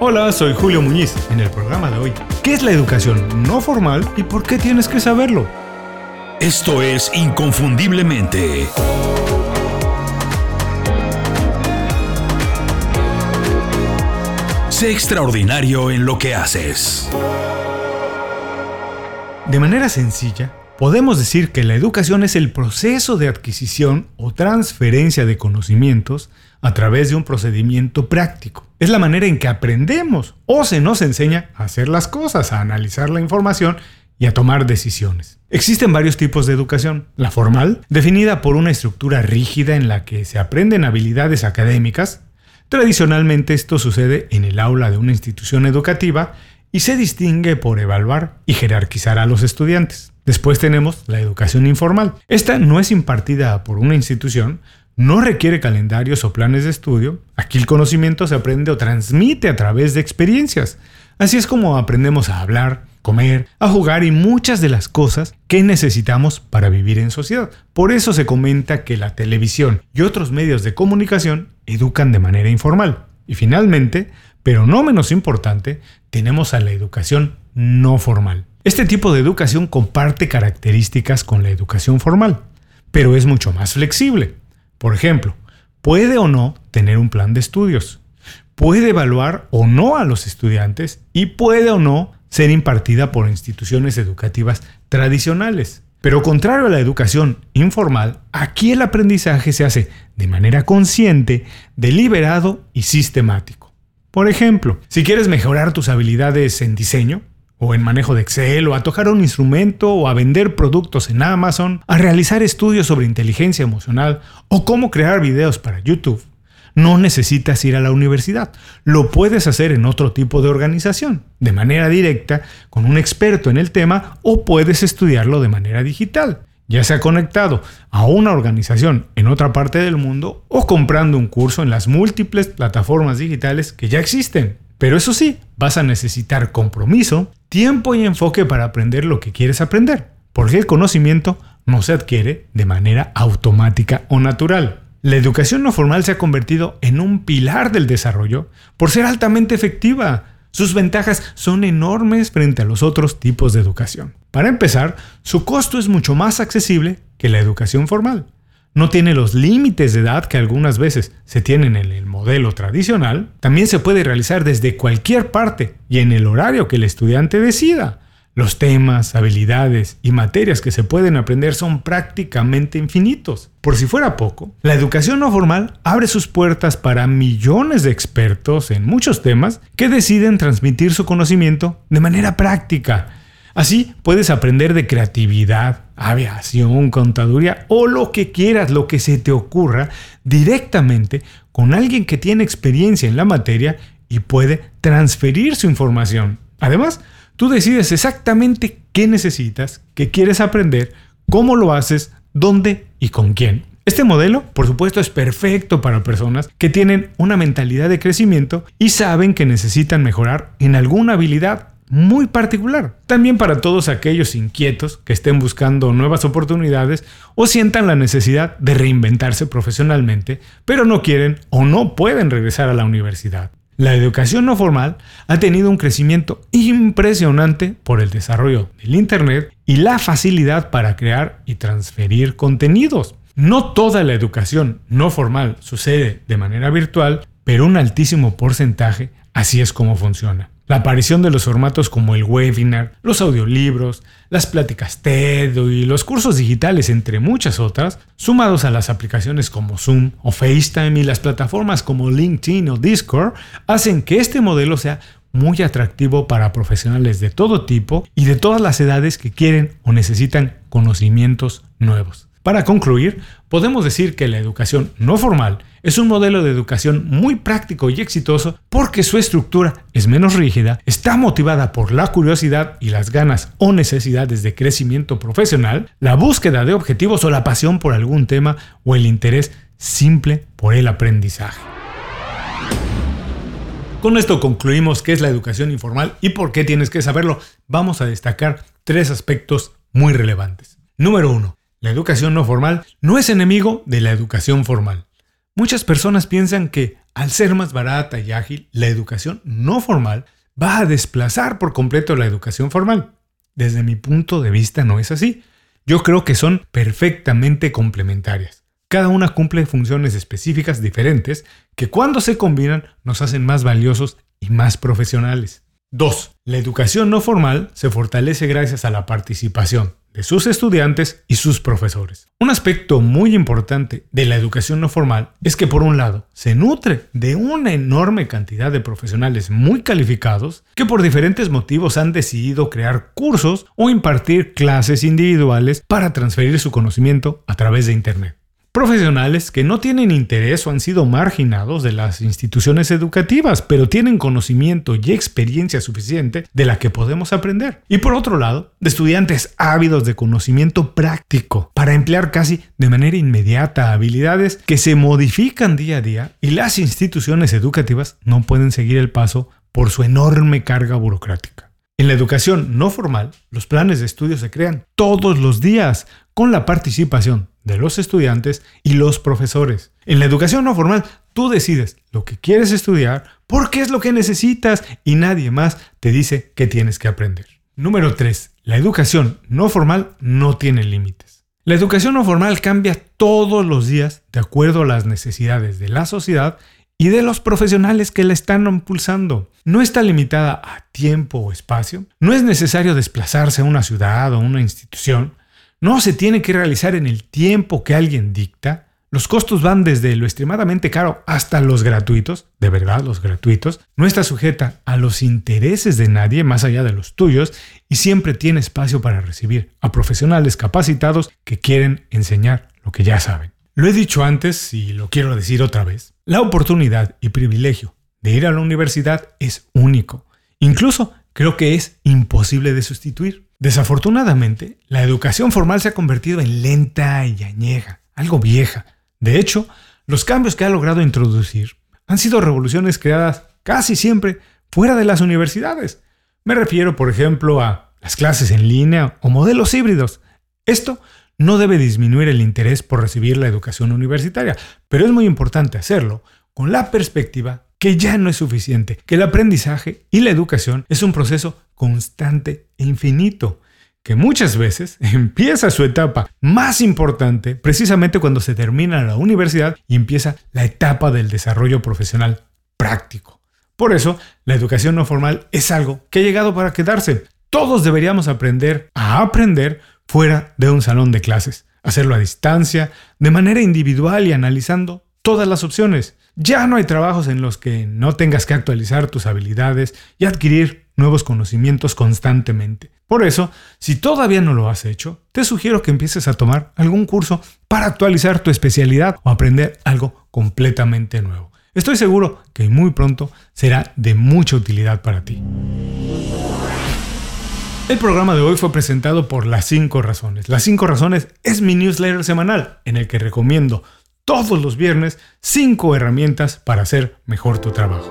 Hola, soy Julio Muñiz. En el programa de hoy, ¿qué es la educación no formal y por qué tienes que saberlo? Esto es Inconfundiblemente. Sé extraordinario en lo que haces. De manera sencilla, podemos decir que la educación es el proceso de adquisición o transferencia de conocimientos a través de un procedimiento práctico. Es la manera en que aprendemos o se nos enseña a hacer las cosas, a analizar la información y a tomar decisiones. Existen varios tipos de educación. La formal, definida por una estructura rígida en la que se aprenden habilidades académicas, Tradicionalmente esto sucede en el aula de una institución educativa y se distingue por evaluar y jerarquizar a los estudiantes. Después tenemos la educación informal. Esta no es impartida por una institución, no requiere calendarios o planes de estudio. Aquí el conocimiento se aprende o transmite a través de experiencias. Así es como aprendemos a hablar, comer, a jugar y muchas de las cosas que necesitamos para vivir en sociedad. Por eso se comenta que la televisión y otros medios de comunicación educan de manera informal. Y finalmente, pero no menos importante, tenemos a la educación no formal. Este tipo de educación comparte características con la educación formal, pero es mucho más flexible. Por ejemplo, puede o no tener un plan de estudios, puede evaluar o no a los estudiantes y puede o no ser impartida por instituciones educativas tradicionales. Pero contrario a la educación informal, aquí el aprendizaje se hace de manera consciente, deliberado y sistemático. Por ejemplo, si quieres mejorar tus habilidades en diseño, o en manejo de Excel, o a tocar un instrumento, o a vender productos en Amazon, a realizar estudios sobre inteligencia emocional, o cómo crear videos para YouTube, no necesitas ir a la universidad. Lo puedes hacer en otro tipo de organización, de manera directa, con un experto en el tema, o puedes estudiarlo de manera digital, ya sea conectado a una organización en otra parte del mundo o comprando un curso en las múltiples plataformas digitales que ya existen. Pero eso sí, vas a necesitar compromiso, tiempo y enfoque para aprender lo que quieres aprender, porque el conocimiento no se adquiere de manera automática o natural. La educación no formal se ha convertido en un pilar del desarrollo por ser altamente efectiva. Sus ventajas son enormes frente a los otros tipos de educación. Para empezar, su costo es mucho más accesible que la educación formal. No tiene los límites de edad que algunas veces se tienen en el modelo tradicional. También se puede realizar desde cualquier parte y en el horario que el estudiante decida. Los temas, habilidades y materias que se pueden aprender son prácticamente infinitos. Por si fuera poco, la educación no formal abre sus puertas para millones de expertos en muchos temas que deciden transmitir su conocimiento de manera práctica. Así puedes aprender de creatividad, aviación, contaduría o lo que quieras, lo que se te ocurra, directamente con alguien que tiene experiencia en la materia y puede transferir su información. Además, Tú decides exactamente qué necesitas, qué quieres aprender, cómo lo haces, dónde y con quién. Este modelo, por supuesto, es perfecto para personas que tienen una mentalidad de crecimiento y saben que necesitan mejorar en alguna habilidad muy particular. También para todos aquellos inquietos que estén buscando nuevas oportunidades o sientan la necesidad de reinventarse profesionalmente, pero no quieren o no pueden regresar a la universidad. La educación no formal ha tenido un crecimiento impresionante por el desarrollo del Internet y la facilidad para crear y transferir contenidos. No toda la educación no formal sucede de manera virtual, pero un altísimo porcentaje así es como funciona. La aparición de los formatos como el webinar, los audiolibros, las pláticas TED y los cursos digitales, entre muchas otras, sumados a las aplicaciones como Zoom o FaceTime y las plataformas como LinkedIn o Discord, hacen que este modelo sea muy atractivo para profesionales de todo tipo y de todas las edades que quieren o necesitan conocimientos nuevos. Para concluir, podemos decir que la educación no formal es un modelo de educación muy práctico y exitoso porque su estructura es menos rígida, está motivada por la curiosidad y las ganas o necesidades de crecimiento profesional, la búsqueda de objetivos o la pasión por algún tema o el interés simple por el aprendizaje. Con esto concluimos qué es la educación informal y por qué tienes que saberlo. Vamos a destacar tres aspectos muy relevantes. Número 1. La educación no formal no es enemigo de la educación formal. Muchas personas piensan que al ser más barata y ágil, la educación no formal va a desplazar por completo la educación formal. Desde mi punto de vista no es así. Yo creo que son perfectamente complementarias. Cada una cumple funciones específicas diferentes que cuando se combinan nos hacen más valiosos y más profesionales. 2. La educación no formal se fortalece gracias a la participación de sus estudiantes y sus profesores. Un aspecto muy importante de la educación no formal es que por un lado se nutre de una enorme cantidad de profesionales muy calificados que por diferentes motivos han decidido crear cursos o impartir clases individuales para transferir su conocimiento a través de Internet profesionales que no tienen interés o han sido marginados de las instituciones educativas, pero tienen conocimiento y experiencia suficiente de la que podemos aprender. Y por otro lado, de estudiantes ávidos de conocimiento práctico para emplear casi de manera inmediata habilidades que se modifican día a día y las instituciones educativas no pueden seguir el paso por su enorme carga burocrática. En la educación no formal, los planes de estudio se crean todos los días con la participación de los estudiantes y los profesores. En la educación no formal, tú decides lo que quieres estudiar, porque es lo que necesitas y nadie más te dice que tienes que aprender. Número 3. La educación no formal no tiene límites. La educación no formal cambia todos los días de acuerdo a las necesidades de la sociedad y de los profesionales que la están impulsando. No está limitada a tiempo o espacio. No es necesario desplazarse a una ciudad o una institución no se tiene que realizar en el tiempo que alguien dicta. Los costos van desde lo extremadamente caro hasta los gratuitos, de verdad los gratuitos. No está sujeta a los intereses de nadie más allá de los tuyos y siempre tiene espacio para recibir a profesionales capacitados que quieren enseñar lo que ya saben. Lo he dicho antes y lo quiero decir otra vez. La oportunidad y privilegio de ir a la universidad es único. Incluso creo que es imposible de sustituir. Desafortunadamente, la educación formal se ha convertido en lenta y añeja, algo vieja. De hecho, los cambios que ha logrado introducir han sido revoluciones creadas casi siempre fuera de las universidades. Me refiero, por ejemplo, a las clases en línea o modelos híbridos. Esto no debe disminuir el interés por recibir la educación universitaria, pero es muy importante hacerlo con la perspectiva que ya no es suficiente, que el aprendizaje y la educación es un proceso constante e infinito, que muchas veces empieza su etapa más importante precisamente cuando se termina la universidad y empieza la etapa del desarrollo profesional práctico. Por eso, la educación no formal es algo que ha llegado para quedarse. Todos deberíamos aprender a aprender fuera de un salón de clases, hacerlo a distancia, de manera individual y analizando todas las opciones. Ya no hay trabajos en los que no tengas que actualizar tus habilidades y adquirir nuevos conocimientos constantemente. Por eso, si todavía no lo has hecho, te sugiero que empieces a tomar algún curso para actualizar tu especialidad o aprender algo completamente nuevo. Estoy seguro que muy pronto será de mucha utilidad para ti. El programa de hoy fue presentado por Las 5 Razones. Las 5 Razones es mi newsletter semanal en el que recomiendo todos los viernes 5 herramientas para hacer mejor tu trabajo.